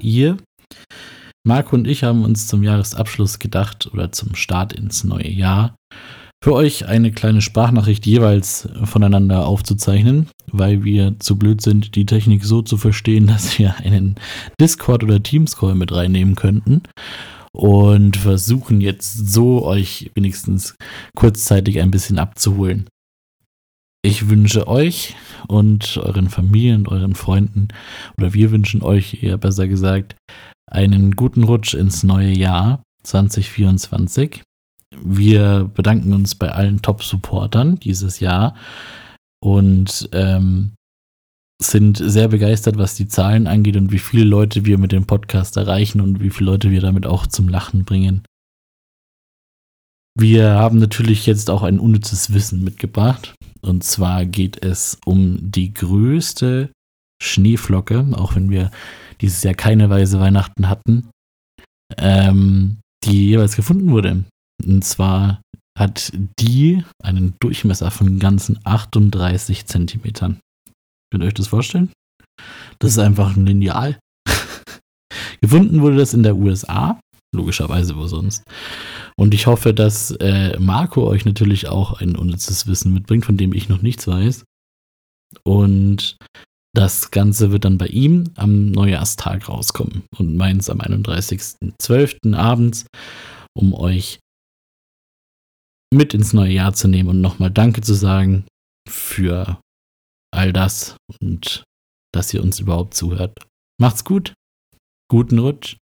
ihr. Marco und ich haben uns zum Jahresabschluss gedacht oder zum Start ins neue Jahr für euch eine kleine Sprachnachricht jeweils voneinander aufzuzeichnen, weil wir zu blöd sind, die Technik so zu verstehen, dass wir einen Discord oder Teams-Call mit reinnehmen könnten und versuchen jetzt so euch wenigstens kurzzeitig ein bisschen abzuholen. Ich wünsche euch und euren Familien euren Freunden, oder wir wünschen euch eher besser gesagt, einen guten Rutsch ins neue Jahr 2024. Wir bedanken uns bei allen Top-Supportern dieses Jahr und ähm, sind sehr begeistert, was die Zahlen angeht und wie viele Leute wir mit dem Podcast erreichen und wie viele Leute wir damit auch zum Lachen bringen. Wir haben natürlich jetzt auch ein unnützes Wissen mitgebracht. Und zwar geht es um die größte Schneeflocke, auch wenn wir dieses Jahr keine weiße Weihnachten hatten, ähm, die jeweils gefunden wurde. Und zwar hat die einen Durchmesser von ganzen 38 Zentimetern. Könnt ihr euch das vorstellen? Das ist einfach ein Lineal. Gefunden wurde das in der USA, logischerweise wo sonst. Und ich hoffe, dass äh, Marco euch natürlich auch ein unnützes Wissen mitbringt, von dem ich noch nichts weiß. Und das Ganze wird dann bei ihm am Neujahrstag rauskommen und meins am 31.12. abends, um euch mit ins neue Jahr zu nehmen und nochmal Danke zu sagen für all das und dass ihr uns überhaupt zuhört. Macht's gut, guten Rutsch